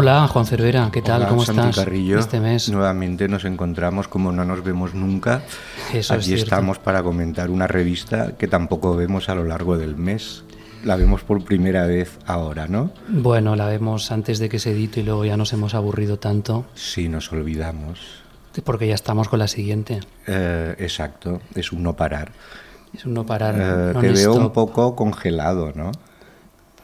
Hola, Juan Cervera, ¿qué tal? Hola, ¿Cómo Santi estás Carrillo. este mes? Nuevamente nos encontramos como no nos vemos nunca. Eso es Aquí cierto. estamos para comentar una revista que tampoco vemos a lo largo del mes. La vemos por primera vez ahora, ¿no? Bueno, la vemos antes de que se edite y luego ya nos hemos aburrido tanto Sí, nos olvidamos. porque ya estamos con la siguiente. Eh, exacto, es un no parar. Es un no parar. Eh, te veo un poco congelado, ¿no?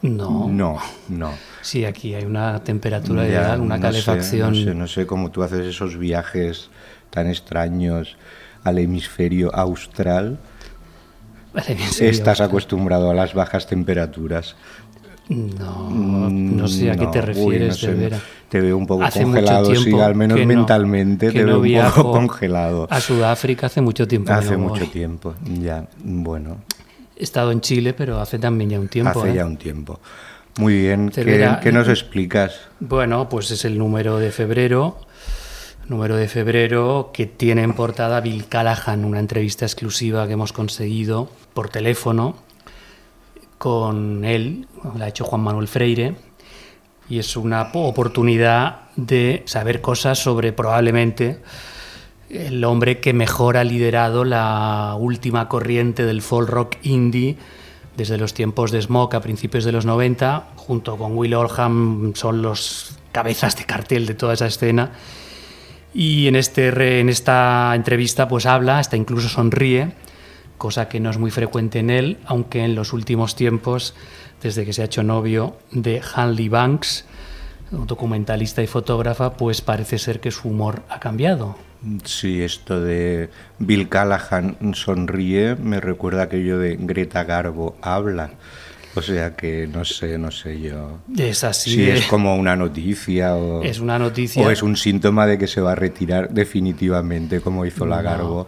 No. No, no. Sí, aquí hay una temperatura Ya, ideal, una no sé, calefacción. no sé, no sé cómo tú haces esos viajes tan extraños al hemisferio austral. Estás acostumbrado a las bajas temperaturas. No, no sé a qué Mm, te no, refieres, uy, no sé. Te veo un poco Hace mucho congelado, sí, tiempo al menos mentalmente te veo un viajo poco congelado. A Sudáfrica hace mucho tiempo. Hace mucho voy. tiempo, ya, bueno, He estado en Chile, pero hace también ya un tiempo. hace ¿eh? ya un tiempo. Muy bien, ¿qué, Cervera, qué nos explicas? Bueno, pues es el número de febrero. Número de febrero que tiene en portada Bill Callahan, una entrevista exclusiva que hemos conseguido por teléfono con él, la ha hecho Juan Manuel Freire, y es una po- oportunidad de saber cosas sobre probablemente el hombre que mejor ha liderado la última corriente del folk rock indie desde los tiempos de Smoke a principios de los 90, junto con Will Oldham son los cabezas de cartel de toda esa escena. Y en, este, en esta entrevista pues habla, hasta incluso sonríe, cosa que no es muy frecuente en él, aunque en los últimos tiempos, desde que se ha hecho novio de Hanley Banks, documentalista y fotógrafa, pues parece ser que su humor ha cambiado. Sí, esto de Bill Callahan sonríe me recuerda aquello de Greta Garbo habla. O sea que no sé, no sé yo. Es así. si es como una noticia o, es una noticia. o es un síntoma de que se va a retirar definitivamente como hizo la No. Garbo.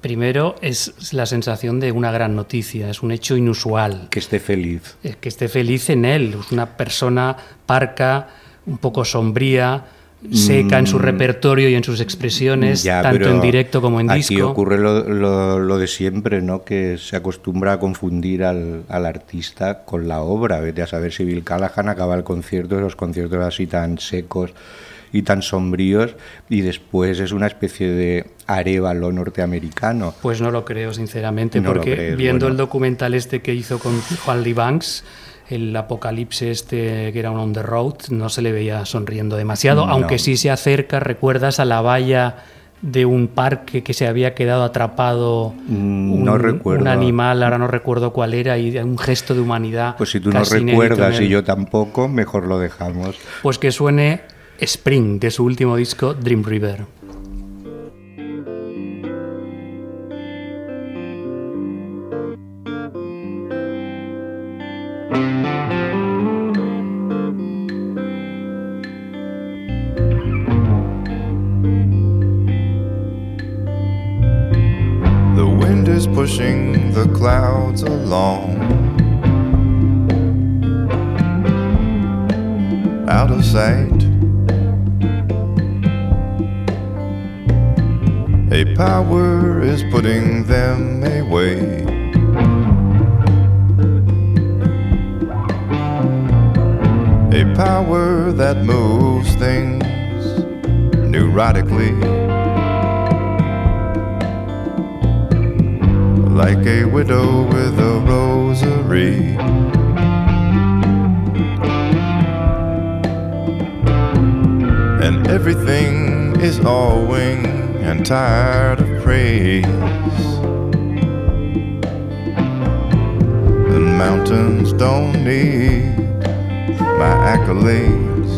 Primero es la sensación de una gran noticia, es un hecho inusual. Que esté feliz. Eh, Que esté feliz en él, es una persona parca, un poco sombría, seca en su repertorio y en sus expresiones, Mm. Ya, tanto en directo como en Aquí disco. ocurre lo, lo- lo de siempre, ¿no? Que se acostumbra a confundir al, al artista con la obra. Vete a saber si Bill Callahan acaba el concierto, esos conciertos así tan secos y tan sombríos, y después es una especie de arévalo norteamericano. Pues no lo creo, sinceramente, No porque crees, viendo bueno. el documental este que hizo con Juan Lee Banks, el apocalipsis este que era un on the road, no se le veía sonriendo demasiado, No. aunque sí se acerca, recuerdas a la valla de un parque que se había quedado atrapado Mm, no recuerdo. un animal, ahora no recuerdo cuál era, y un gesto de humanidad. Pues si tú no recuerdas y yo tampoco, mejor lo dejamos. Pues que suene Spring de su último disco Dream River. Pushing the clouds along. Out of sight. A power is putting them away. Power that moves things neurotically. like a widow with a rosary. And everything is all and tired of praise. The mountains don't need my accolades.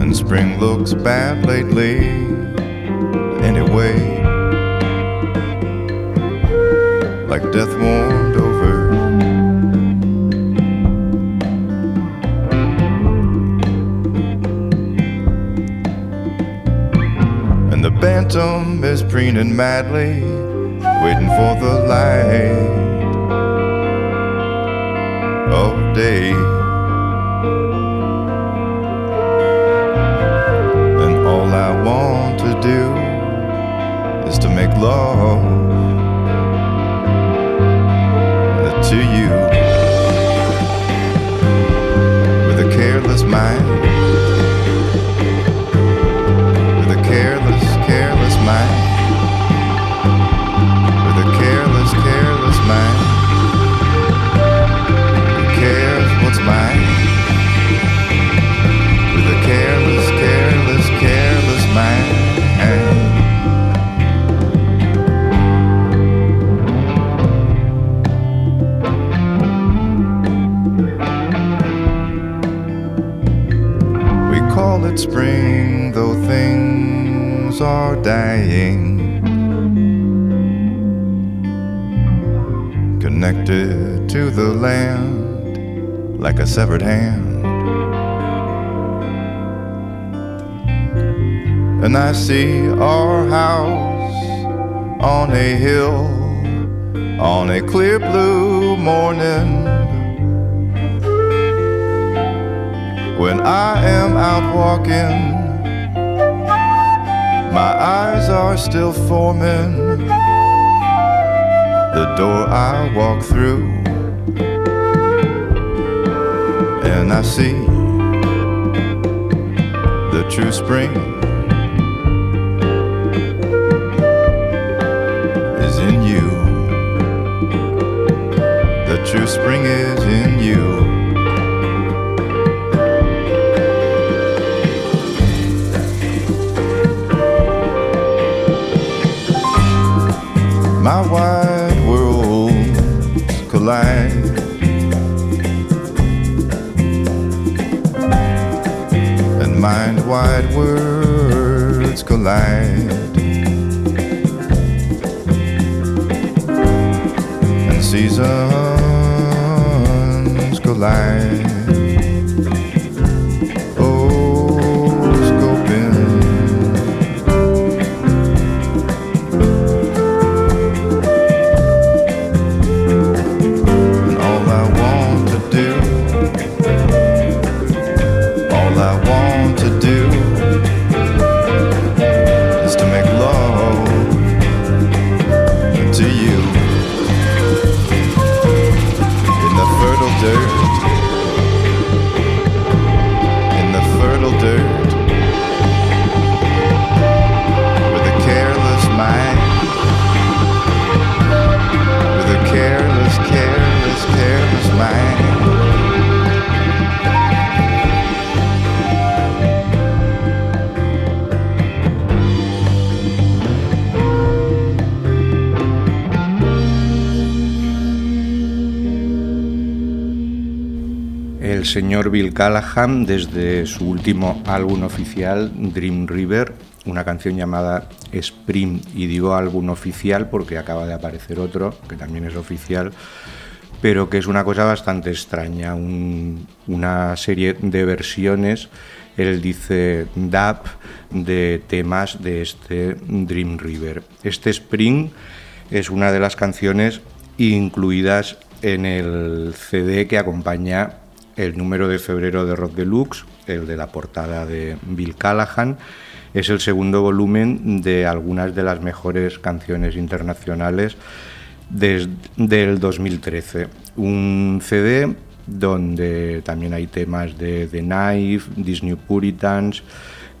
And spring looks bad lately, anyway. Like death warmed over. And the bantam is preening madly, waiting for the light. Day. Connected to the land like a severed hand. And I see our house on a hill on a clear blue morning. When I am out walking, my eyes are still forming the door I walk through, and I see the true spring señor Bill Callahan, desde su último álbum oficial, Dream River, una canción llamada Spring, y digo álbum oficial porque acaba de aparecer otro, que también es oficial, pero que es una cosa bastante extraña, un- una serie de versiones, él dice dub, de temas de este Dream River. Este Spring es una de las canciones incluidas en el CD que acompaña el número de febrero de Rock Deluxe, el de la portada de Bill Callahan. Es el segundo volumen de algunas de las mejores canciones internacionales desde el 2013. Un CD donde también hay temas de The Knife, Disney Puritans,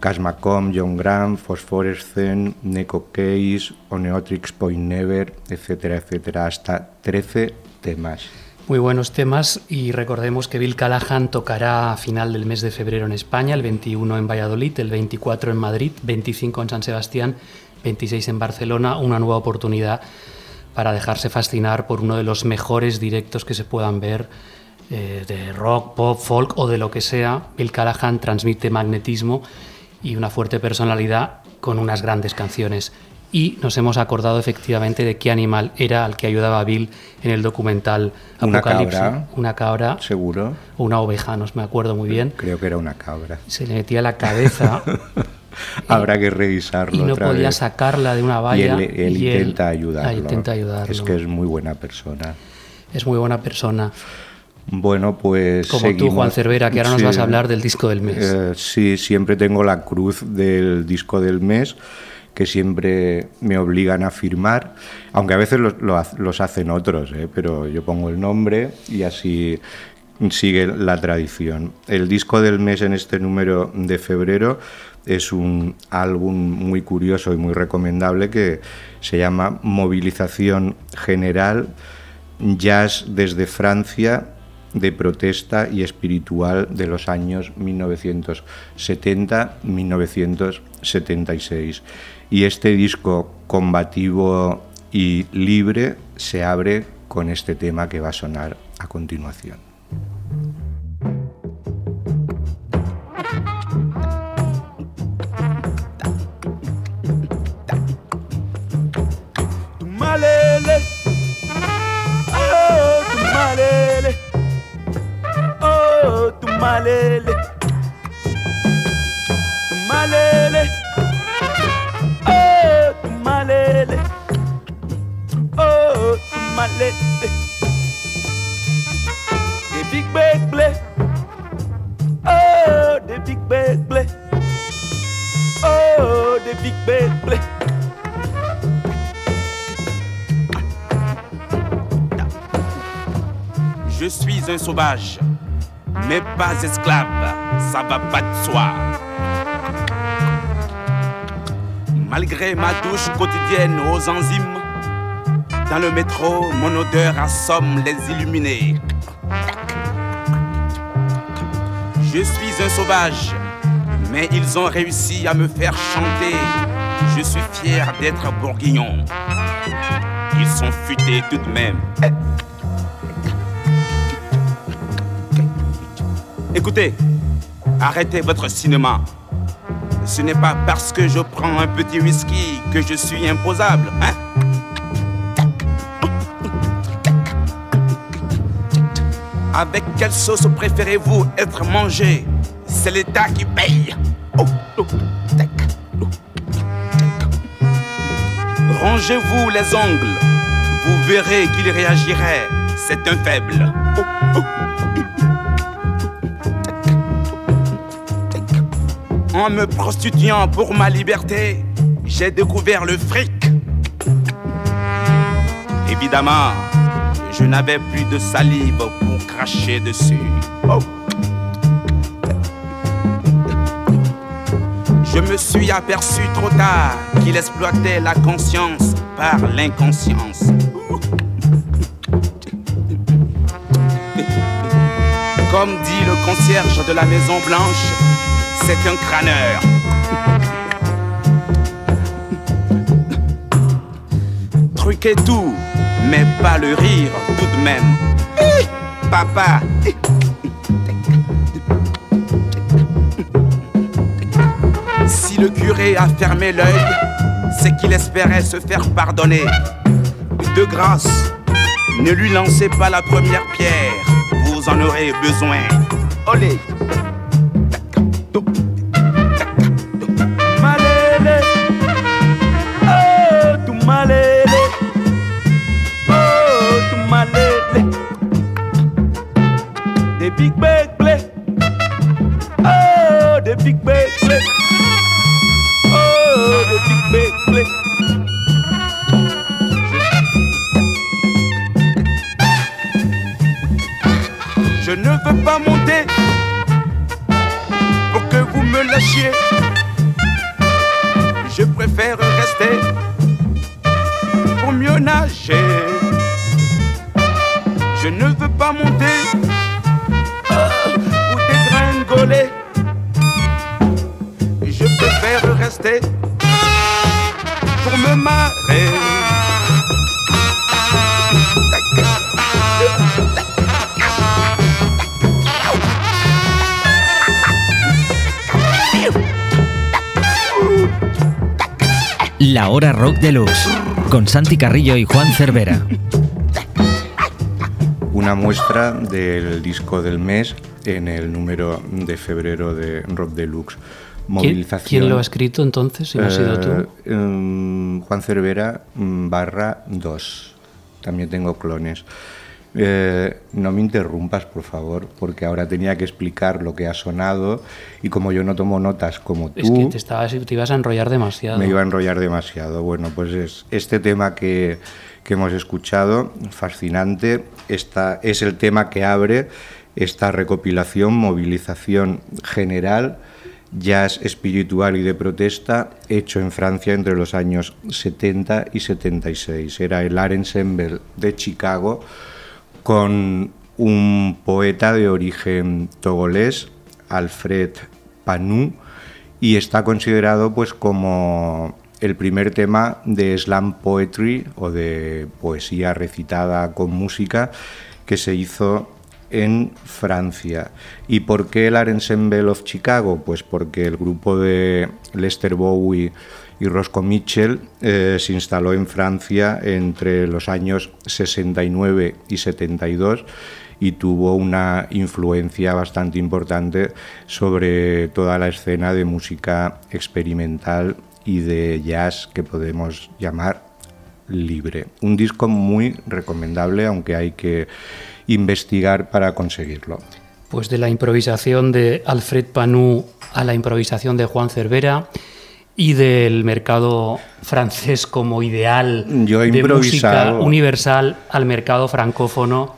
Cash McComb, John Grant, Phosphorescent, Neko Case, Oneotrix Point Never, etcétera, etcétera, hasta 13 temas. Muy buenos temas y recordemos que Bill Callahan tocará a final del mes de febrero en España, el 21 en Valladolid, el 24 en Madrid, 25 en San Sebastián, 26 en Barcelona, una nueva oportunidad para dejarse fascinar por uno de los mejores directos que se puedan ver eh, de rock, pop, folk o de lo que sea. Bill Callahan transmite magnetismo y una fuerte personalidad con unas grandes canciones. Y nos hemos acordado efectivamente de qué animal era al que ayudaba a Bill en el documental Una Apocalipsis. cabra. Una cabra ¿Seguro? o una oveja, no me acuerdo muy bien. Creo que era una cabra. Se le metía la cabeza habrá que revisarlo. Y no otra podía vez. sacarla de una valla. Y él, él y él- intenta ayudarlo. ah, intenta ayudarlo. Es que es muy buena persona. Es muy buena persona. Bueno, pues. Como tú, seguimos. Juan Cervera, que ahora nos Sí. vas a hablar del disco del mes. Eh, sí, siempre tengo la cruz del disco del mes que siempre me obligan a firmar, aunque a veces los, lo ha- los hacen otros, ¿eh? pero yo pongo el nombre y así sigue la tradición. El disco del mes en este número de febrero es un álbum muy curioso y muy recomendable que se llama Movilización General, Jazz desde Francia de protesta y espiritual de los años 1970-1976. Y este disco combativo y libre se abre con este tema que va a sonar a continuación. Oh. Oh. Big. Oh, the big. Oh, the big. Je suis un sauvage, mais pas esclave, ça va pas de soi. Malgré ma douche quotidienne aux enzymes, dans le métro, mon odeur assomme les illuminés. Je suis un sauvage, mais ils ont réussi à me faire chanter. Je suis fier d'être bourguignon. Ils sont futés tout de même. Écoutez, arrêtez votre cinéma. Ce n'est pas parce que je prends un petit whisky que je suis imposable, hein? Avec quelle sauce préférez-vous être mangé? C'est l'État qui paye. Oh, oh, oh. Rangez-vous les ongles. Vous verrez qu'il réagirait. C'est un faible. En me prostituant pour ma liberté, j'ai découvert le fric. Évidemment, je n'avais plus de salive dessus. Oh. Je me suis aperçu trop tard qu'il exploitait la conscience par l'inconscience. Comme dit le concierge de la Maison Blanche, c'est un crâneur. Truquer tout, mais pas le rire tout de même. Si le curé a fermé l'œil, c'est qu'il espérait se faire pardonner. De grâce, ne lui lancez pas la première pierre, vous en aurez besoin. Olé. La Hora Rock Deluxe, con Santi Carrillo y Juan Cervera. Una muestra del disco del mes en el número de febrero de Rock Deluxe. Movilización. ¿Quién, lo ha escrito entonces? Si no has sido tú. Eh, em, Juan Cervera mm, barra 2. También tengo clones. Eh, no me interrumpas, por favor, porque ahora tenía que explicar lo que ha sonado y como yo no tomo notas como tú... Es que te, estabas, te ibas a enrollar demasiado. Me iba a enrollar demasiado. Bueno, pues es este tema que, que hemos escuchado, fascinante, esta, es el tema que abre esta recopilación, movilización general, jazz espiritual y de protesta, hecho en Francia entre los años 70 y 76. Era el Art Ensemble de Chicago con un poeta de origen togolés, Alfred Panu, y está considerado pues como el primer tema de slam poetry o de poesía recitada con música que se hizo en Francia. ¿Y por qué el Art Ensemble of Chicago? Pues porque el grupo de Lester Bowie y Roscoe Mitchell eh, se instaló en Francia entre los años 69 y 72 y tuvo una influencia bastante importante sobre toda la escena de música experimental y de jazz que podemos llamar libre. Un disco muy recomendable, aunque hay que investigar para conseguirlo. Pues de la improvisación de Alfred Panu a la improvisación de Juan Cervera y del mercado francés como ideal de música universal al mercado francófono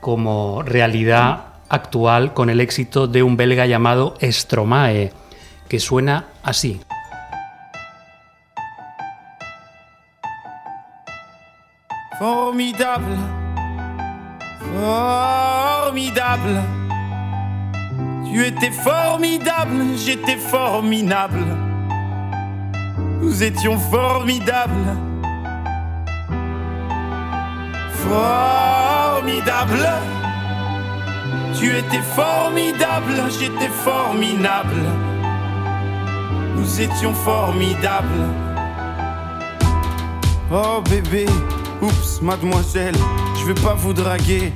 como realidad actual con el éxito de un belga llamado Stromae, que suena así. Formidable, formidable. Tu étais formidable, j'étais formidable. Nous étions formidables. Formidable. Tu étais formidable, j'étais formidable. Nous étions formidables. Oh bébé, oups, mademoiselle, je vais pas vous draguer.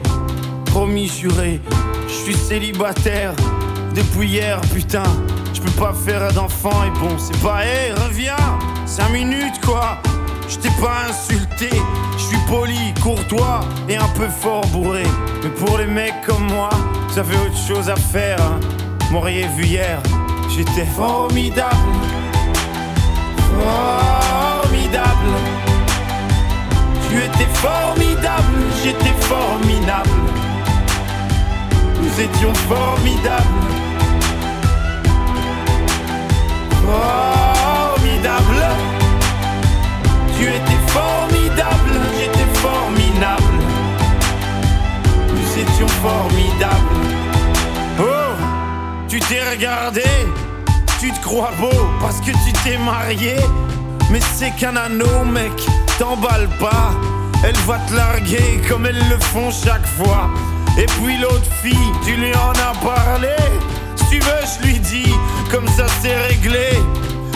Promis, juré, je suis célibataire depuis hier, putain. Je peux pas faire d'enfant et bon, c'est pas, hé, reviens, 5 minutes quoi. Je t'ai pas insulté, je suis poli, courtois et un peu fort bourré. Mais pour les mecs comme moi, ça fait autre chose à faire. Hein. M'auriez vu hier, j'étais formidable. Formidable. Tu étais formidable, j'étais formidable. Nous étions formidables. Formidable. Tu étais formidable, j'étais formidable. Nous étions formidables. Oh, tu t'es regardé, tu te crois beau parce que tu t'es marié. Mais c'est qu'un anneau, mec, t'emballe pas. Elle va te larguer comme elles le font chaque fois. Et puis l'autre fille, tu lui en as parlé. Si tu veux, je lui dis, comme ça c'est réglé.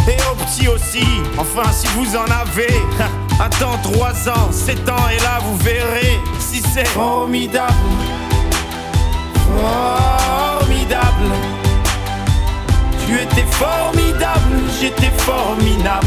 Et au petit aussi, enfin si vous en avez. Attends 3 ans, 7 ans, et là vous verrez si c'est formidable. Formidable. Tu étais formidable, j'étais formidable.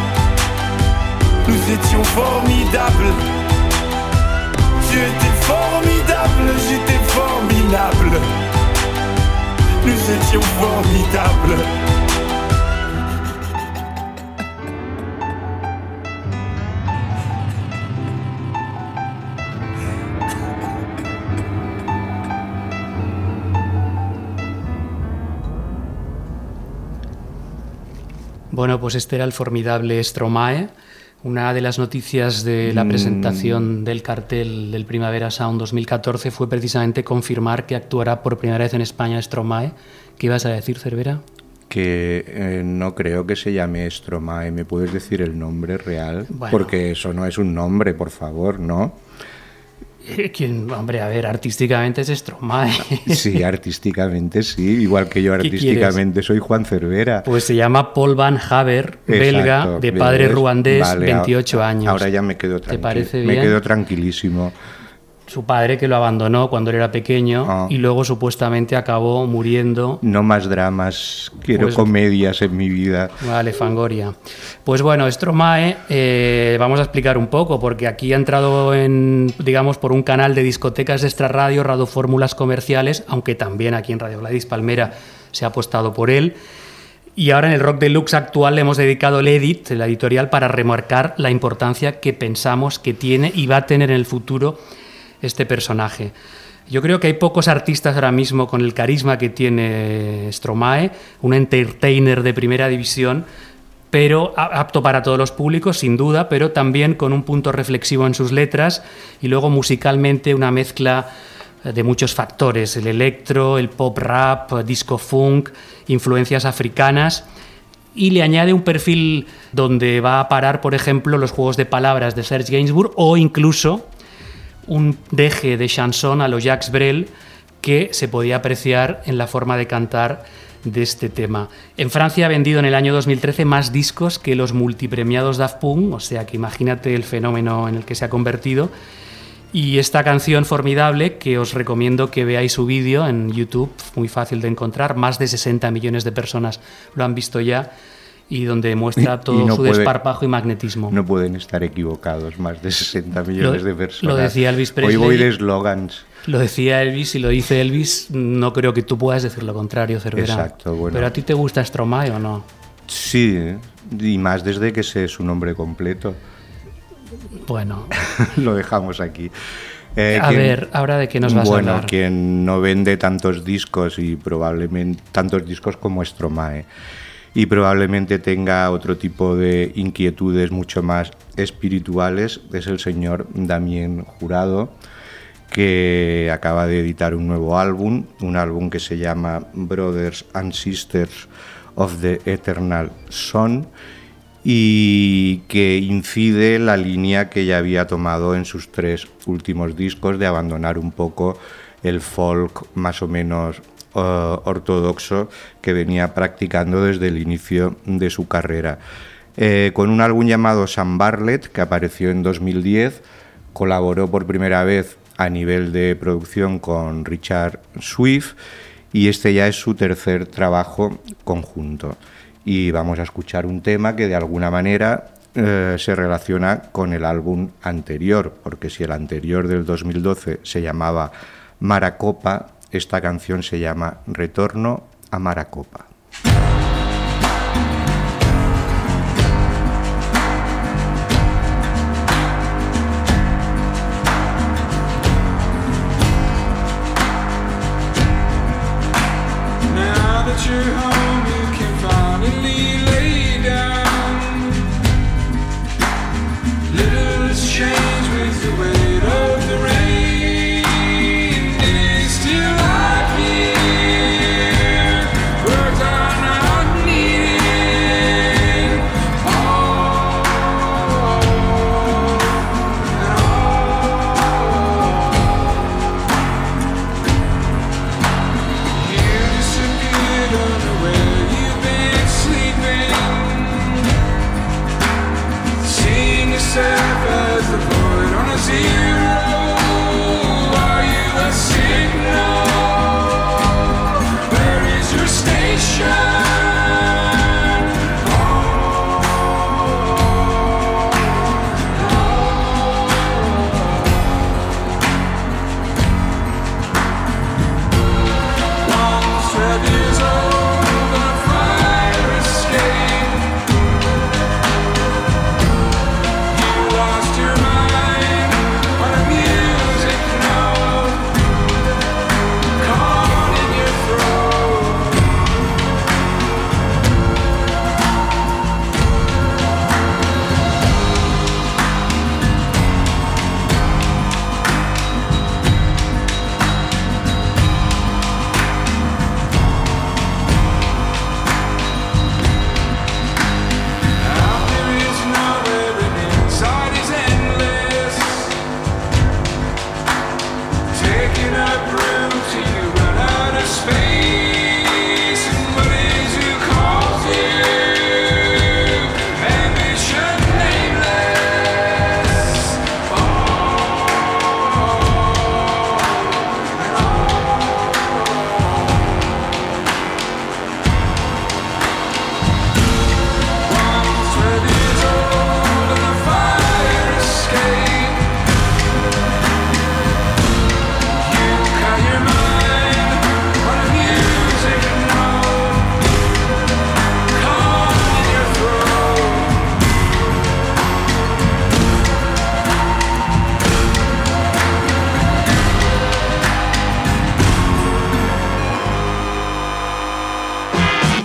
Nous étions formidables. Tu étais formidable, j'étais formidable. Nous étions formidables. Bueno, pues este era el formidable Stromae Una de las noticias de la Mm. presentación del cartel del Primavera Sound 2014 fue precisamente confirmar que actuará por primera vez en España Stromae. ¿Qué ibas a decir, Cervera? Que eh, no creo que se llame Stromae. ¿Me puedes decir el nombre real? Bueno. Porque eso no es un nombre, por favor, ¿no? Eh, ¿Quién? Hombre, a ver, artísticamente es Stromae. Sí, artísticamente sí. Igual que yo ¿Qué artísticamente soy Juan Cervera. Pues se llama Paul Van Haver, belga, Exacto, de padre ruandés, Vale, 28 a- años. Ahora ya me quedo ¿Te tranquilo. Me quedo tranquilísimo. Su padre que lo abandonó cuando él era pequeño Ah. y luego supuestamente acabó muriendo No más dramas. Quiero Pues- comedias en mi vida. Vale, Fangoria. Pues bueno, Stromae, eh, vamos a explicar un poco, porque aquí ha entrado en, digamos, por un canal de discotecas de extra radio, Radio Fórmulas Comerciales, aunque también aquí en Radio Gladys Palmera se ha apostado por él. Y ahora en el Rock Deluxe actual le hemos dedicado el edit, la editorial, para remarcar la importancia que pensamos que tiene y va a tener en el futuro este personaje. Yo creo que hay pocos artistas ahora mismo con el carisma que tiene Stromae, un entertainer de primera división, pero apto para todos los públicos, sin duda, pero también con un punto reflexivo en sus letras y luego musicalmente una mezcla eh, de muchos factores, el electro, el pop rap, disco funk, influencias africanas y le añade un perfil donde va a parar, por ejemplo, los juegos de palabras de Serge Gainsbourg o incluso un deje de chanson a los Jacques Brel que se podía apreciar en la forma de cantar de este tema. En Francia ha vendido en el año 2013 más discos que los multipremiados Daft Punk, o sea que imagínate el fenómeno en el que se ha convertido. Y esta canción formidable, que os recomiendo que veáis su vídeo en YouTube, muy fácil de encontrar, más de 60 millones de personas lo han visto ya, y donde muestra y todo no su puede- desparpajo y magnetismo. No pueden estar equivocados más de 60 millones Lo- de personas. lo decía Elvis Hoy Presley. voy de eslogans. Lo decía Elvis y lo dice Elvis, no creo que tú puedas decir lo contrario, Cervera. Exacto, bueno. Pero a ti te gusta Stromae o no? Sí, y más desde que sé su nombre completo. Bueno, Lo dejamos aquí. Eh, a quien- ver, ahora de qué nos vas bueno, a hablar. quien no vende tantos discos y probablemente tantos discos como Stromae y probablemente tenga otro tipo de inquietudes mucho más espirituales. Es el señor Damien Jurado que acaba de editar un nuevo álbum, un álbum que se llama Brothers and Sisters of the Eternal Son y que incide la línea que ya había tomado en sus tres últimos discos de abandonar un poco el folk más o menos eh, ortodoxo que venía practicando desde el inicio de su carrera. Eh, con un álbum llamado Sam Bartlett, que apareció en 2010, colaboró por primera vez a nivel de producción con Richard Swift y este ya es su tercer trabajo conjunto. Y vamos a escuchar un tema que de alguna manera eh, se relaciona con el álbum anterior, porque si el anterior del 2012 se llamaba Maracopa, esta canción se llama Retorno a Maracopa.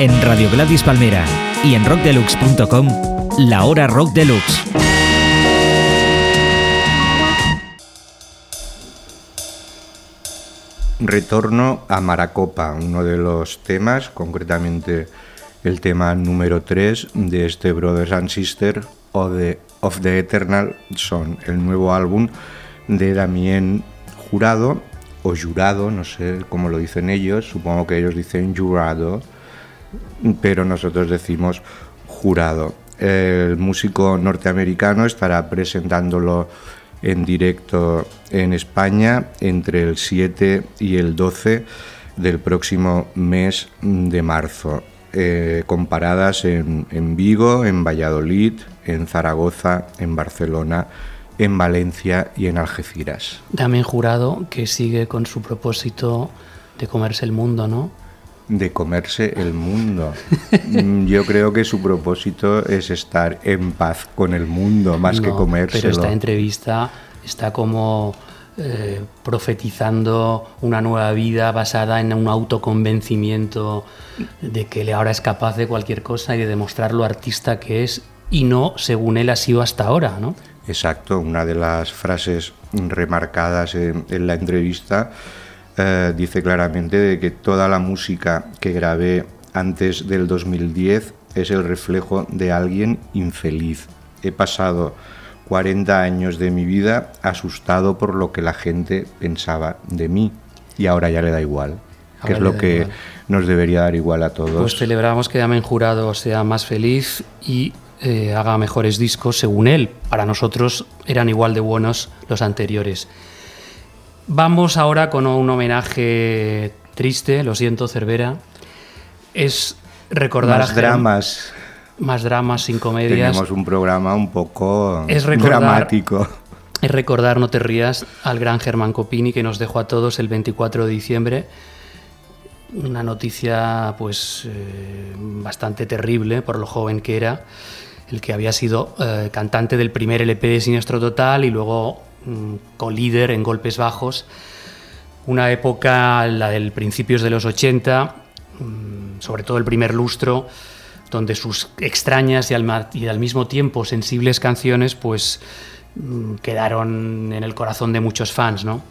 En Radio Gladys Palmera y en rockdeluxe.com, la hora rock deluxe. Retorno a Maracopa, uno de los temas, concretamente el tema número 3 de este Brothers and Sisters of the, of the Eternal Son, el nuevo álbum de Damien Jurado o Jurado, no sé cómo lo dicen ellos, supongo que ellos dicen Jurado, pero nosotros decimos Jurado. El músico norteamericano estará presentándolo en directo en España entre el 7 y el 12 del próximo mes de marzo, eh, comparadas en, en Vigo, en Valladolid, en Zaragoza, en Barcelona, en Valencia y en Algeciras. También jurado que sigue con su propósito de comerse el mundo, ¿no? De comerse el mundo. Mm, Yo creo que su propósito es estar en paz con el mundo, más que No, comérselo. Pero esta entrevista está como eh, profetizando una nueva vida basada en un autoconvencimiento de que él ahora es capaz de cualquier cosa y de demostrar lo artista que es y no según él ha sido hasta ahora, ¿no? Exacto, una de las frases remarcadas en, en la entrevista eh, dice claramente de que toda la música que grabé antes del 2010 es el reflejo de alguien infeliz. He pasado 40 años de mi vida asustado por lo que la gente pensaba de mí y ahora ya le da igual, que es lo que igual. nos debería dar igual a todos. Pues celebramos que Damen Jurado sea más feliz y eh, haga mejores discos según él. Para nosotros eran igual de buenos los anteriores. Vamos ahora con un homenaje triste, lo siento, Cervera. Es recordar Más a dramas. más dramas sin comedias. Tenemos un programa un poco Es recordar- dramático. Es recordar, no te rías, al gran Germán Copini que nos dejó a todos el 24 de diciembre. Una noticia pues eh, bastante terrible por lo joven que era, el que había sido eh, cantante del primer LP de Siniestro Total y luego co-líder en Golpes Bajos. Una época, la del principios de los 80, mm, sobre todo el primer lustro, donde sus extrañas y al, ma- y al mismo tiempo sensibles canciones pues mm, quedaron en el corazón de muchos fans, ¿no?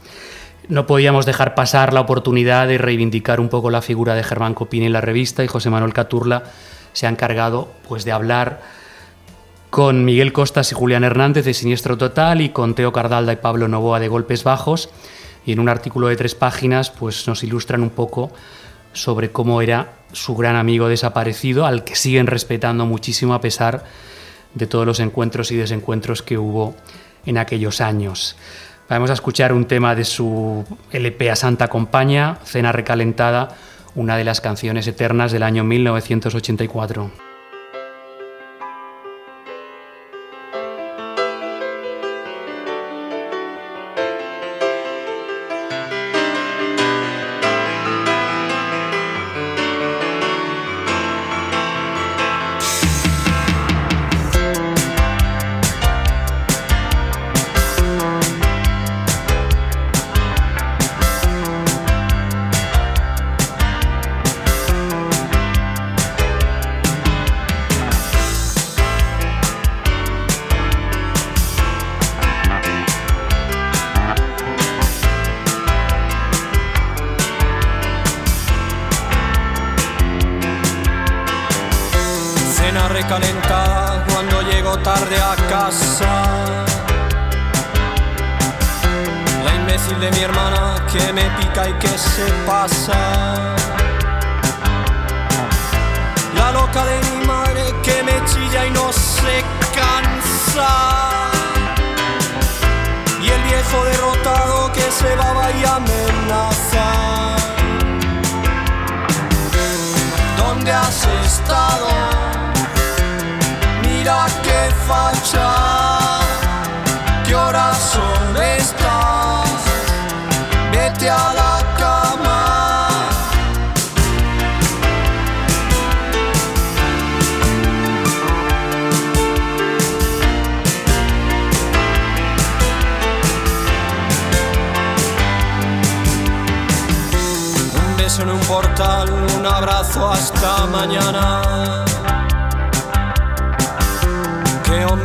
No podíamos dejar pasar la oportunidad de reivindicar un poco la figura de Germán Copini en la revista y José Manuel Caturla se ha encargado pues de hablar con Miguel Costas y Julián Hernández de Siniestro Total y con Teo Cardalda y Pablo Novoa de Golpes Bajos y en un artículo de tres páginas pues nos ilustran un poco sobre cómo era su gran amigo desaparecido al que siguen respetando muchísimo a pesar de todos los encuentros y desencuentros que hubo en aquellos años. Vamos a escuchar un tema de su LP a Santa Compaña, Cena Recalentada, una de las canciones eternas del año 1984.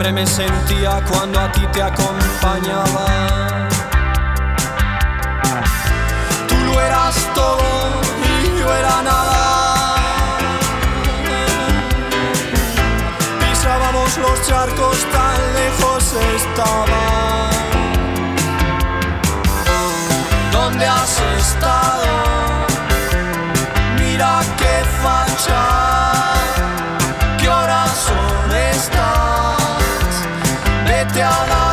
Qué hombre me sentía cuando a ti te acompañaba. Tú lo eras todo y yo era nada. Pisábamos los charcos tan lejos estaban. ¿Dónde has estado? Mira qué facha, qué horas son estas. Vete a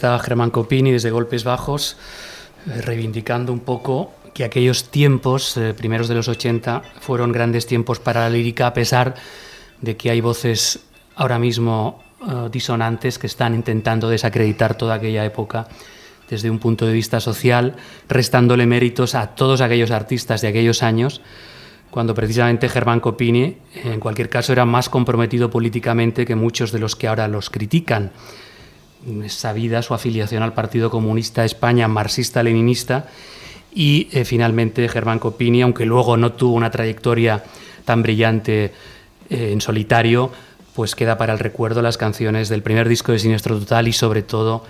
Estaba Germán Copini desde Golpes Bajos, eh, reivindicando un poco que aquellos tiempos, eh, primeros de los 80, fueron grandes tiempos para la lírica, a pesar de que hay voces ahora mismo eh, disonantes que están intentando desacreditar toda aquella época desde un punto de vista social, restándole méritos a todos aquellos artistas de aquellos años, cuando precisamente Germán Copini, en cualquier caso, era más comprometido políticamente que muchos de los que ahora los critican sabida su afiliación al Partido Comunista España, marxista-leninista, y eh, finalmente Germán Copini, aunque luego no tuvo una trayectoria tan brillante eh, en solitario, pues queda para el recuerdo las canciones del primer disco de Siniestro Total y sobre todo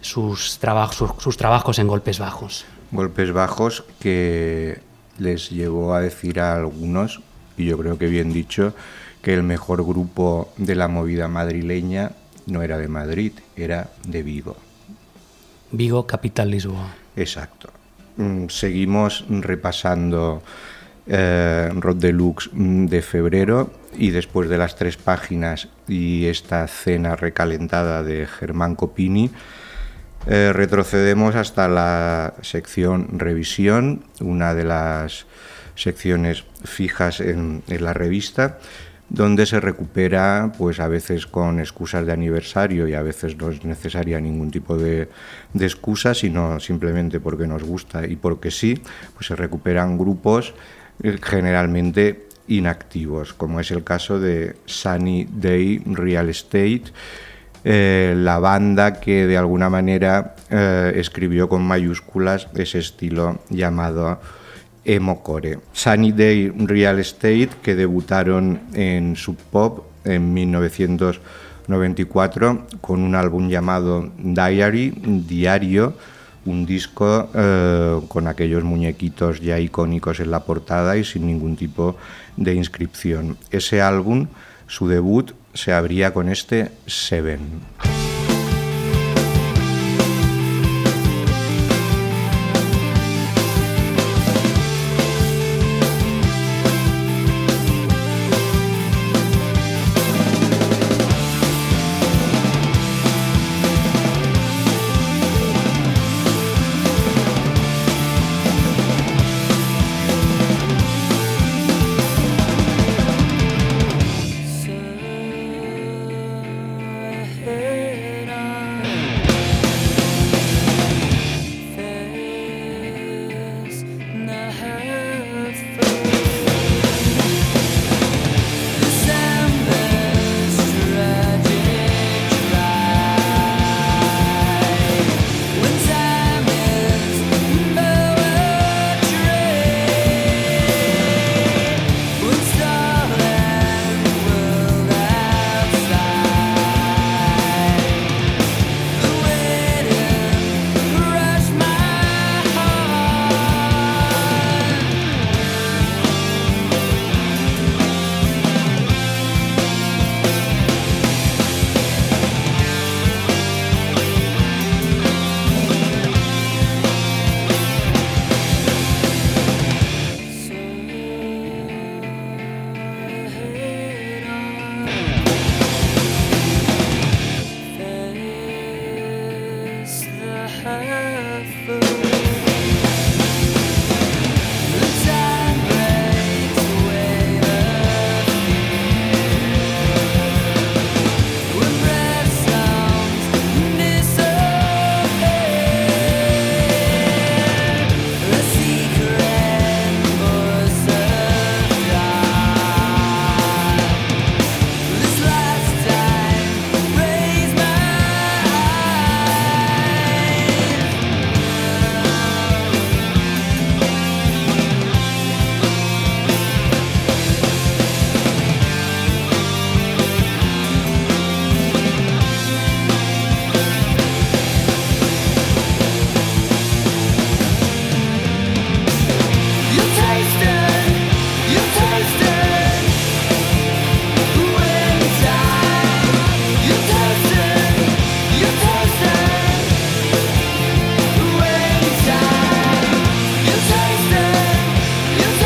sus, trabajos sus, sus trabajos en golpes bajos. Golpes bajos que les llevó a decir a algunos, y yo creo que bien dicho, que el mejor grupo de la movida madrileña no era de Madrid, era de Vigo. Vigo, capital Lisboa. Exacto. Mm, Seguimos repasando eh, Rod Deluxe mm, de febrero y después de las tres páginas y esta cena recalentada de Germán Copini, eh, retrocedemos hasta la sección revisión, una de las secciones fijas en, en la revista, donde se recupera, pues a veces con excusas de aniversario y a veces no es necesaria ningún tipo de, excusa, sino simplemente porque nos gusta y porque sí, pues se recuperan grupos eh, generalmente inactivos, como es el caso de Sunny Day Real Estate, eh, la banda que de alguna manera eh, escribió con mayúsculas ese estilo llamado emo core. Sunny Day Real Estate que debutaron en Sub Pop en 1994 con un álbum llamado Diary, Diario, un disco eh, con aquellos muñequitos ya icónicos en la portada y sin ningún tipo de inscripción. Ese álbum, su debut, se abría con este Seven. You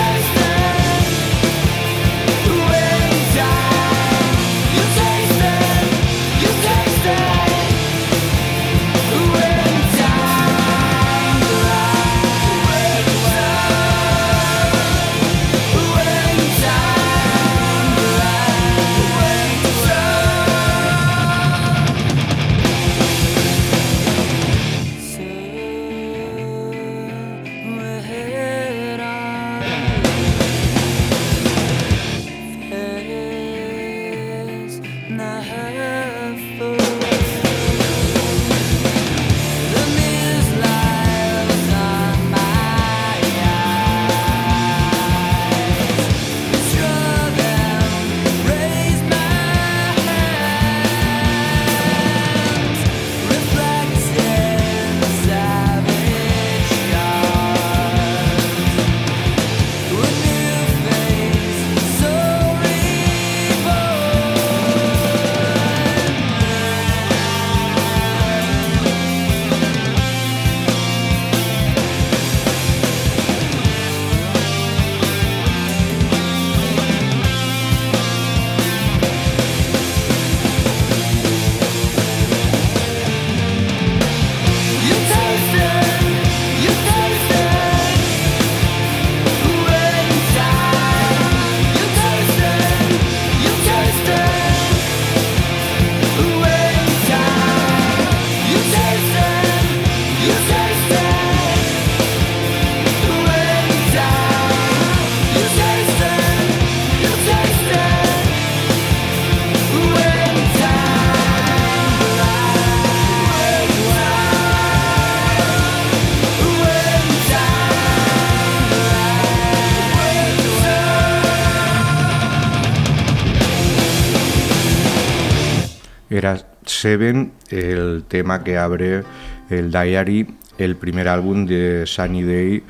era Seven, el tema que abre el Diary, el primer álbum de Sunny Day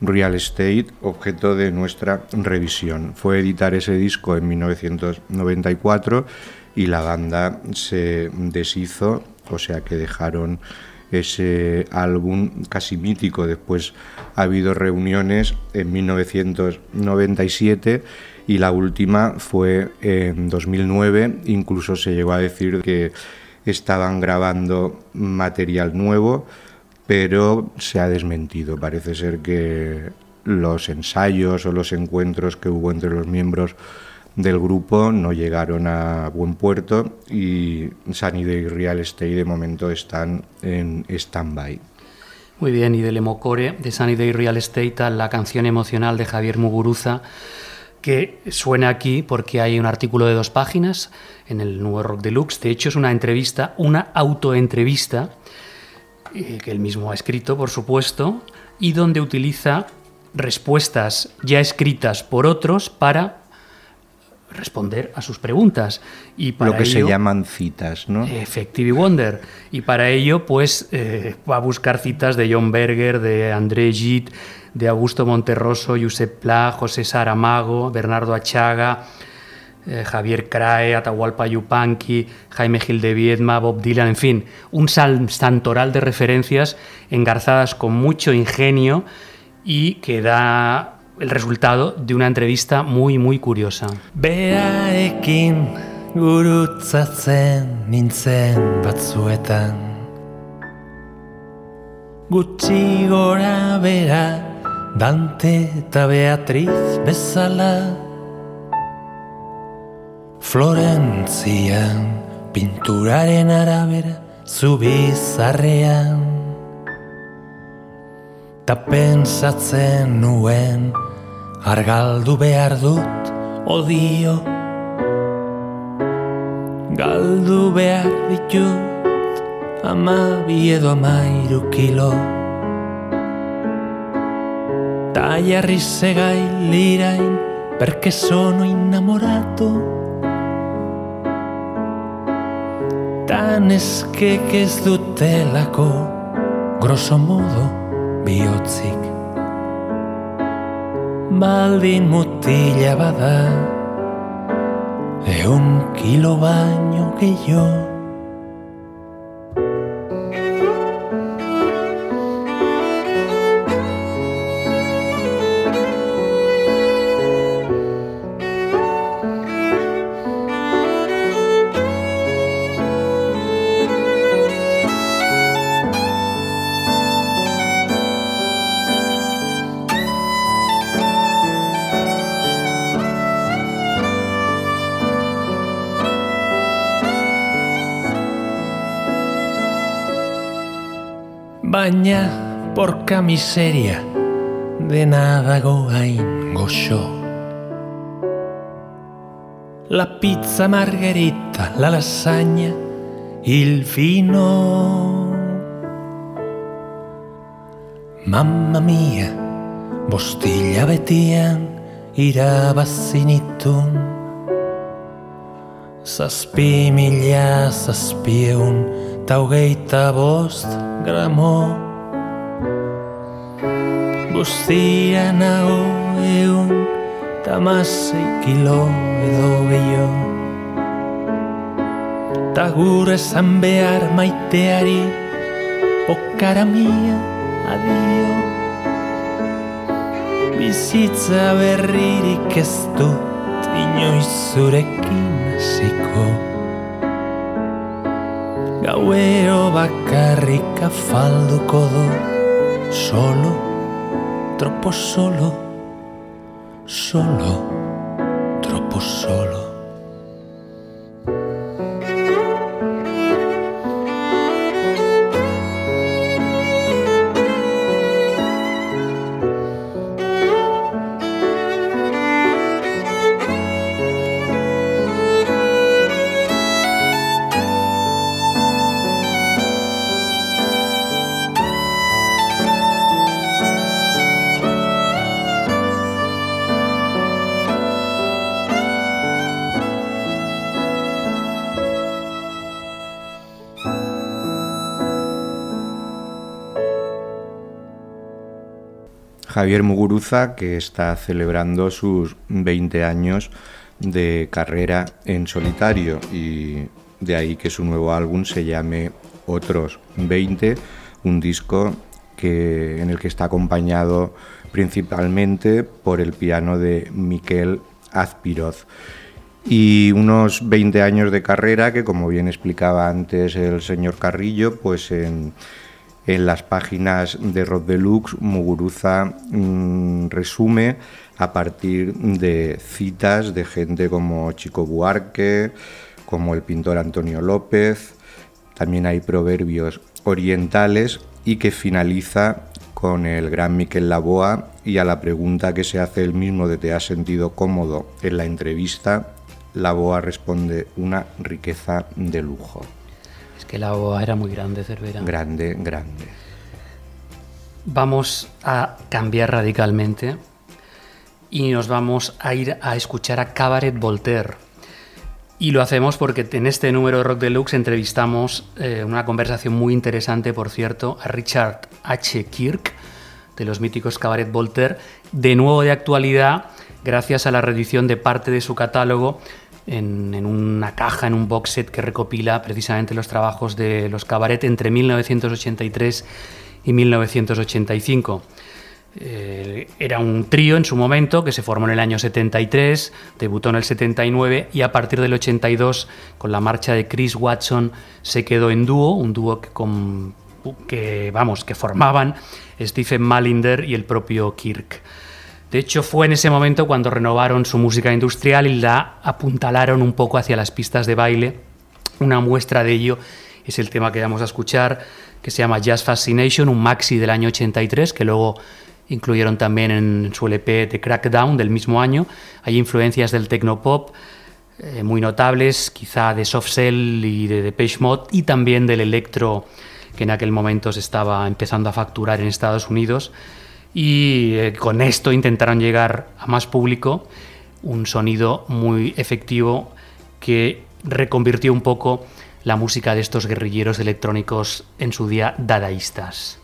Real Estate, objeto de nuestra revisión. Fue editar ese disco en 1994 y la banda se deshizo, o sea que dejaron ese álbum casi mítico. Después ha habido reuniones en 1997 y la última fue en 2009. Incluso se llegó a decir que estaban grabando material nuevo pero se ha desmentido. Parece ser que los ensayos o los encuentros que hubo entre los miembros del grupo no llegaron a buen puerto y Sunny Day Real Estate de momento están en stand-by. Muy bien, y del Emocore de Sunny Day Real Estate a la canción emocional de Javier Muguruza, que suena aquí porque hay un artículo de dos páginas en el Nuevo Rock Deluxe. De hecho, es una entrevista, una autoentrevista eh, que él mismo ha escrito, por supuesto, y donde utiliza respuestas ya escritas por otros para responder a sus preguntas. Y para Lo que se llaman citas, ¿no? Effective Wonder. Y para ello, pues, eh, va a buscar citas de John Berger, de André Gide, de Augusto Monterroso, Josep Pla, José Saramago, Bernardo Achaga, eh, Javier Crae, Atahualpa Yupanqui, Jaime Gil de Viedma, Bob Dylan, en fin, un santoral de referencias engarzadas con mucho ingenio y que da el resultado de una entrevista muy, muy curiosa. Dante eta Beatriz bezala. Florentzian pinturaren arabera zubizarrean. Ta pensatzen nuen argaldu behar dut odio. Galdu behar ditut ama biedo amairu kilo Ta jarri segai lirain perché sono innamorato tan eskek ez dutelako grosso modo bihotzik. Baldin mutila bada eun kilo baino gehiago miseria dena dago hain goxo. La pizza margherita, la lasagna, il vino. Mamma mia, bostilla betian irabazinitun. Zazpi mila zazpieun, ta hogeita bost gramo Guztia nago egun tamasei kilo edo gehiago. Ta gure esan behar maiteari okara mia adio. Bizitza berririk ez dut inoiz zurekin hasiko. Gauero bakarrik afalduko du Solo, troppo solo Solo, troppo solo Javier Muguruza, que está celebrando sus 20 años de carrera en solitario y de ahí que su nuevo álbum se llame Otros 20, un disco que, en el que está acompañado principalmente por el piano de Miquel Azpiroz. Y unos 20 años de carrera que, como bien explicaba antes el señor Carrillo, pues en, las páginas de Rock Deluxe, Muguruza mm, resume a partir de citas de gente como Chico Buarque, como el pintor Antonio López, también hay proverbios orientales y que finaliza con el gran Miquel Laboa y a la pregunta que se hace él mismo de ¿te has sentido cómodo en la entrevista? Laboa responde una riqueza de lujo. Que Laboa era muy grande, Cervera. Grande, grande. Vamos a cambiar radicalmente y nos vamos a ir a escuchar a Cabaret Voltaire. Y lo hacemos porque en este número de Rock Deluxe entrevistamos eh, una conversación muy interesante, por cierto, a Richard H. Kirk, de los míticos Cabaret Voltaire, de nuevo de actualidad, gracias a la reedición de parte de su catálogo en, una caja, en un box set que recopila precisamente los trabajos de los Cabaret entre 1983 y 1985. Eh, era un trío en su momento que se formó en el año 73, debutó en el 79 y a partir del 82 con la marcha de Chris Watson se quedó en dúo, un dúo que, que, vamos, que formaban Stephen Malinder y el propio Kirk. De hecho, fue en ese momento cuando renovaron su música industrial y la apuntalaron un poco hacia las pistas de baile. Una muestra de ello es el tema que vamos a escuchar, que se llama Jazz Fascination, un maxi del año 83, que luego Incluyeron también en su LP The Crackdown del mismo año. Hay influencias del tecnopop eh, muy notables, quizá de Soft Cell y de Depeche Mode, y también del electro que en aquel momento se estaba empezando a facturar en Estados Unidos. Y eh, con esto intentaron llegar a más público, un sonido muy efectivo que reconvirtió un poco la música de estos guerrilleros electrónicos en su día dadaístas.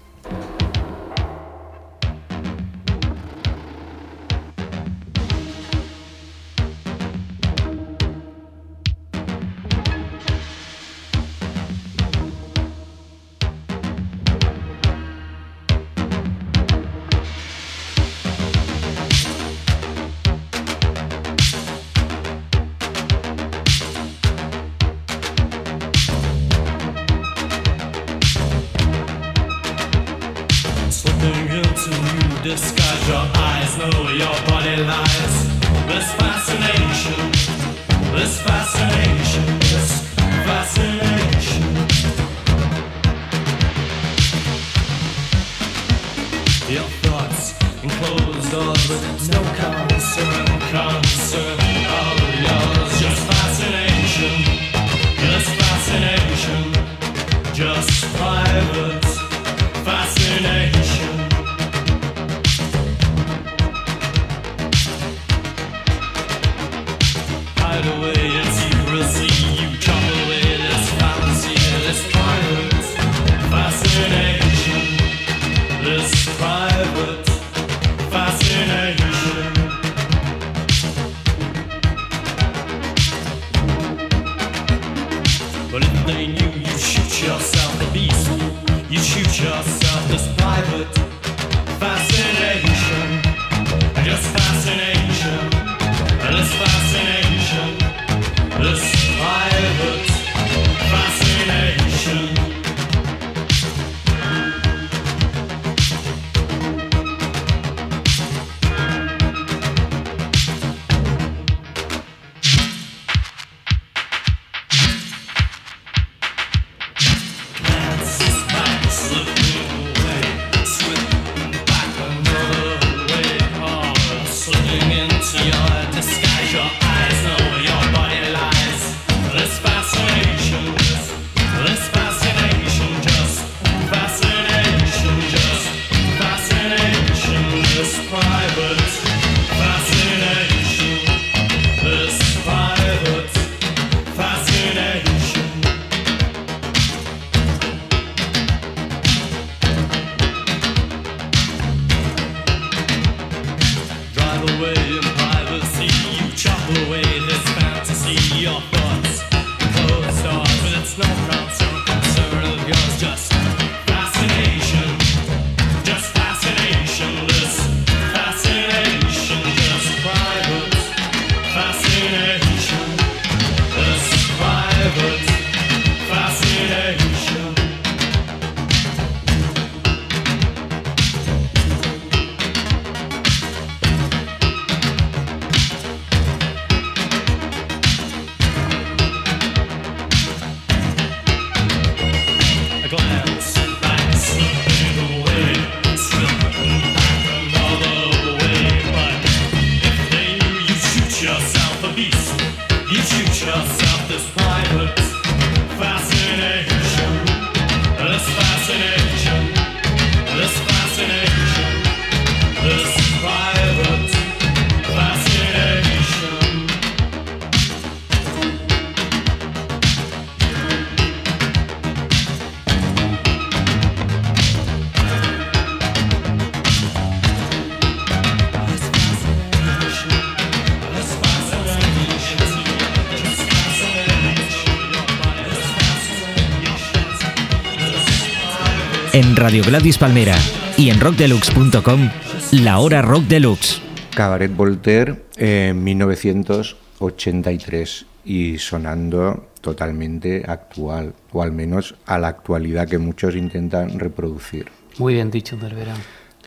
Radio Gladys Palmera y en rockdeluxe.com, la hora rock deluxe. Cabaret Voltaire en 1983 y sonando totalmente actual, o al menos a la actualidad que muchos intentan reproducir, Muy bien dicho, Cervera.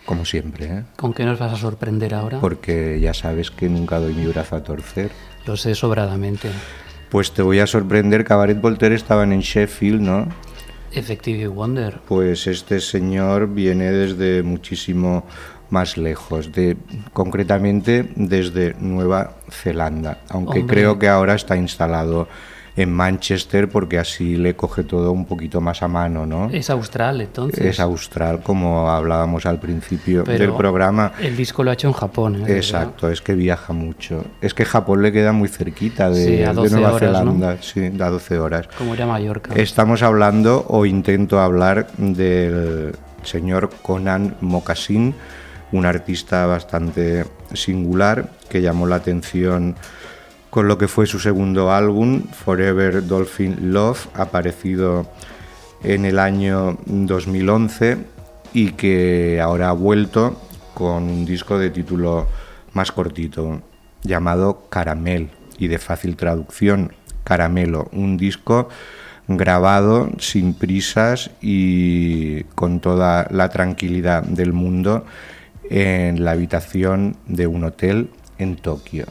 como siempre, ¿eh? ¿Con qué nos vas a sorprender ahora? porque ya sabes que nunca doy mi brazo a torcer. Lo sé sobradamente. Pues te voy a sorprender, Cabaret Voltaire estaban en Sheffield, ¿no? Effective Wonder. Pues este señor viene desde muchísimo más lejos, de, concretamente desde Nueva Zelanda, aunque Hombre. creo que ahora está instalado en Manchester porque así le coge todo un poquito más a mano, ¿no? Es austral, entonces. Es austral, como hablábamos al principio Pero del programa. El disco lo ha hecho en Japón, ¿eh? Exacto, es que viaja mucho. Es que Japón le queda muy cerquita de, Sí, a de 12 Nueva horas, ¿no? Zelanda, sí, a 12 horas. Como era Mallorca. Estamos hablando, o intento hablar, del señor Conan Mocassin, un artista bastante singular que llamó la atención con lo que fue su segundo álbum, Forever Dolphin Love, aparecido en el año 2011 y que ahora ha vuelto con un disco de título más cortito llamado Caramel y de fácil traducción Caramelo, un disco grabado sin prisas y con toda la tranquilidad del mundo en la habitación de un hotel en Tokio.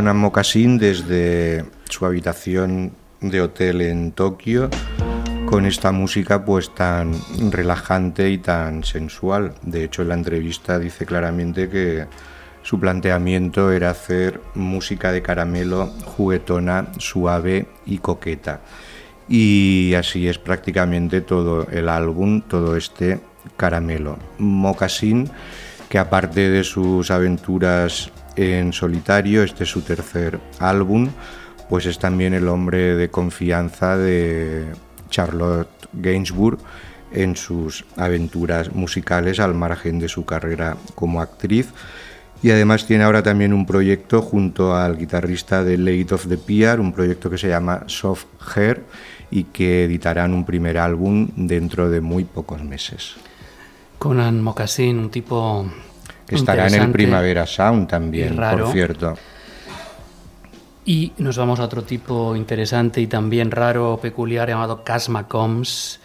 Conan Mocassin desde su habitación de hotel en Tokio con esta música pues tan relajante y tan sensual. De hecho, en la entrevista dice claramente que su planteamiento era hacer música de caramelo juguetona, suave y coqueta. Y así es prácticamente todo el álbum, todo este caramelo. Mocassin, que aparte de sus aventuras en solitario, este es su tercer álbum, pues es también el hombre de confianza de Charlotte Gainsbourg en sus aventuras musicales al margen de su carrera como actriz. Y además tiene ahora también un proyecto junto al guitarrista de Late of the Pier, un proyecto que se llama Soft Hair y que editarán un primer álbum dentro de muy pocos meses. Conan Mocassin, un tipo que estará en el Primavera Sound también, por cierto. Y nos vamos a otro tipo interesante y también raro, peculiar, llamado Casma Combs.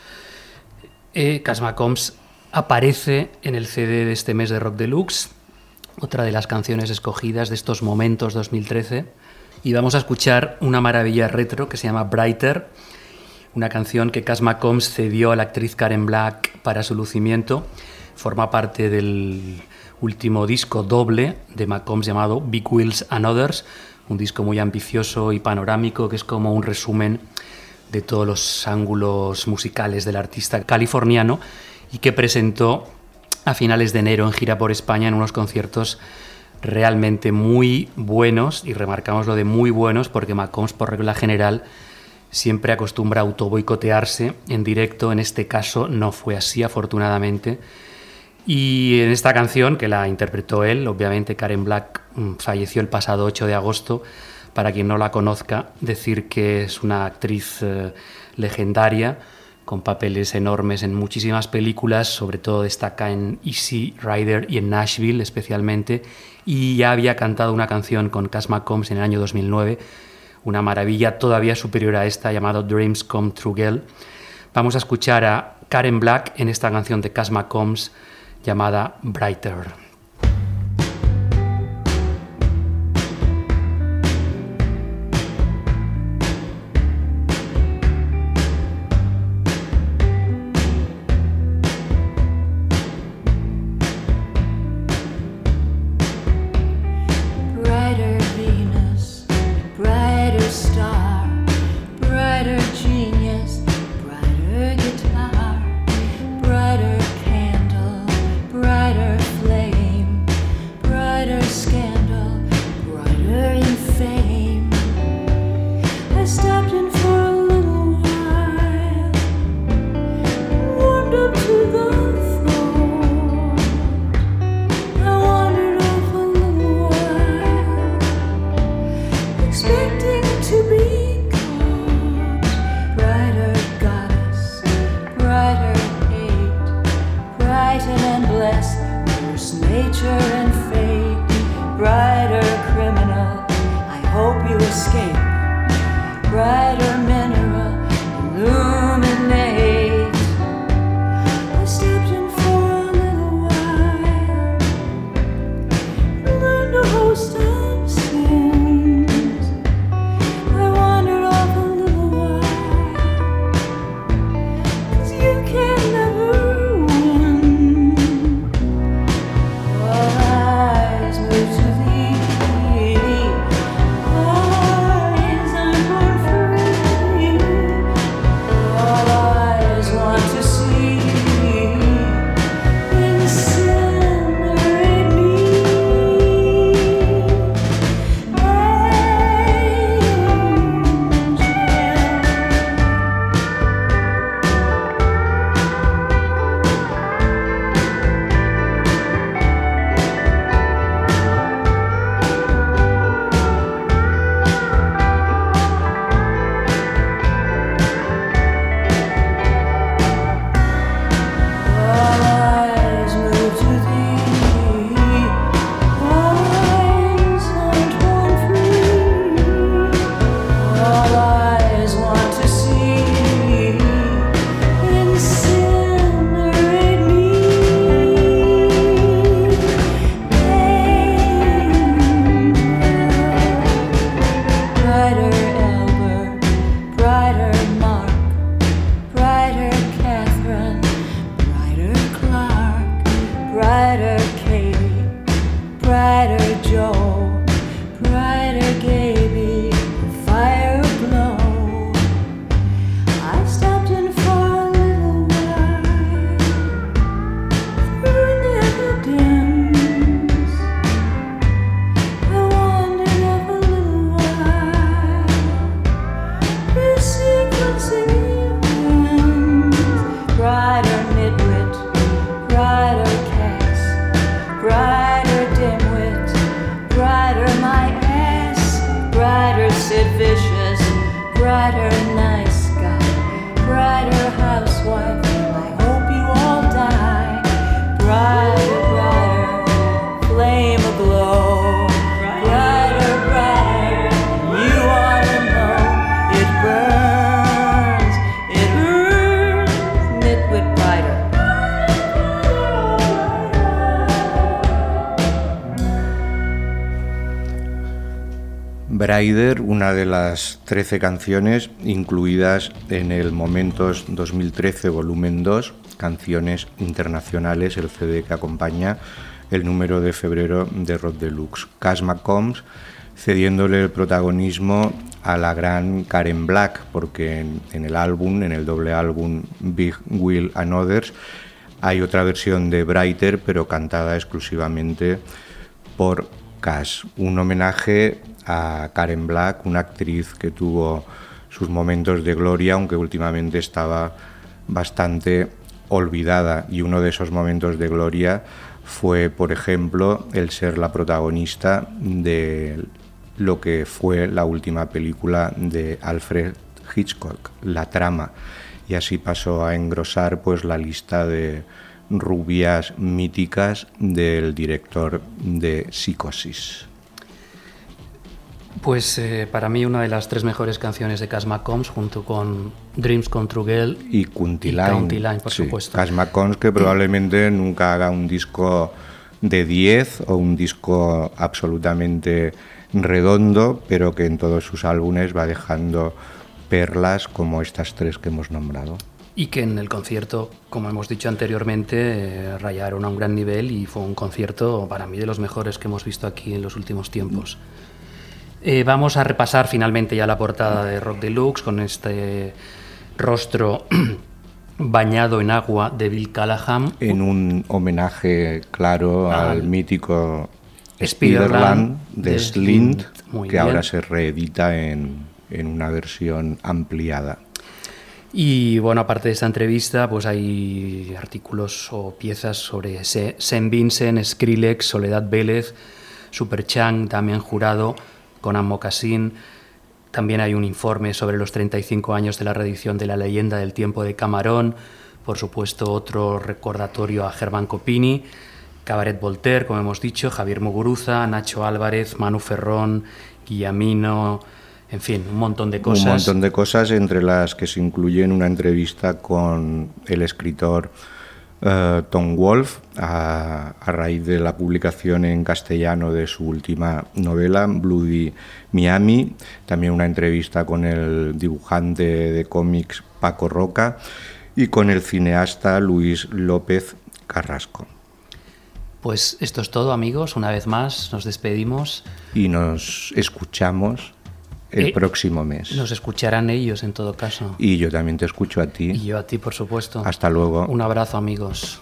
Eh, Casma Combs aparece en el CD de este mes de Rock Deluxe, otra de las canciones escogidas de estos momentos 2013. Y vamos a escuchar una maravilla retro que se llama Brighter, una canción que Casma Combs cedió a la actriz Karen Black para su lucimiento. Forma parte del último disco doble de McCombs llamado Big Wheels and Others, un disco muy ambicioso y panorámico que es como un resumen de todos los ángulos musicales del artista californiano y que presentó a finales de enero en gira por España en unos conciertos realmente muy buenos y remarcamos lo de muy buenos porque McCombs por regla general siempre acostumbra a autoboicotearse en directo, en este caso no fue así afortunadamente y en esta canción, que la interpretó él, obviamente Karen Black mm, falleció el pasado 8 de agosto, para quien no la conozca, decir que es una actriz eh, legendaria, con papeles enormes en muchísimas películas, sobre todo destaca en Easy Rider y en Nashville especialmente, y ya había cantado una canción con Cass McCombs en el año 2009, una maravilla todavía superior a esta llamado Dreams Come True Girl. Vamos a escuchar a Karen Black en esta canción de Cass McCombs, llamada Brighter. Una de las 13 canciones incluidas en el Momentos 2013 volumen 2, Canciones Internacionales, el CD que acompaña el número de febrero de Rod Deluxe. Casma Combs cediéndole el protagonismo a la gran Karen Black, porque en, en, el álbum, en el doble álbum Big Will and Others, hay otra versión de Brighter, pero cantada exclusivamente por Cash. Un homenaje a Karen Black, una actriz que tuvo sus momentos de gloria, aunque últimamente estaba bastante olvidada. Y uno de esos momentos de gloria fue, por ejemplo, el ser la protagonista de lo que fue la última película de Alfred Hitchcock, La Trama, y así pasó a engrosar pues la lista de rubias míticas del director de Psicosis. Pues eh, para mí una de las tres mejores canciones de Casma Combs junto con Dreams Come True Girl y County Line, y County Line por sí. supuesto. Casma Combs que probablemente nunca haga un disco de 10 o un disco absolutamente redondo, pero que en todos sus álbumes va dejando perlas como estas tres que hemos nombrado. Y que en el concierto, como hemos dicho anteriormente, eh, rayaron a un gran nivel y fue un concierto para mí de los mejores que hemos visto aquí en los últimos tiempos. Eh, vamos a repasar finalmente ya la portada de Rock Deluxe con este rostro bañado en agua de Bill Callahan. En un homenaje claro al, al mítico Spiderland de, de Slint, que bien. ahora se reedita en, en, una versión ampliada. Y bueno, aparte de esta entrevista, pues hay artículos o piezas sobre Saint Vincent, Skrillex, Soledad Vélez, Superchang, también jurado, Conan Mocassin. También hay un informe sobre los 35 años de la reedición de La leyenda del tiempo de Camarón. Por supuesto, otro recordatorio a Germán Copini. Cabaret Voltaire, como hemos dicho, Javier Muguruza, Nacho Álvarez, Manu Ferrón, Guillamino, en fin, un montón de cosas. Un montón de cosas, entre las que se incluyen una entrevista con el escritor uh, Tom Wolfe a, a, raíz de la publicación en castellano de su última novela, Bloody Miami, también una entrevista con el dibujante de cómics Paco Roca y con el cineasta Luis López Carrasco. Pues esto es todo, amigos. Una vez más, nos despedimos. Y nos escuchamos el eh, próximo mes. Nos escucharán ellos, en todo caso. Y yo también te escucho a ti. Y yo a ti, por supuesto. Hasta luego. Un abrazo, amigos.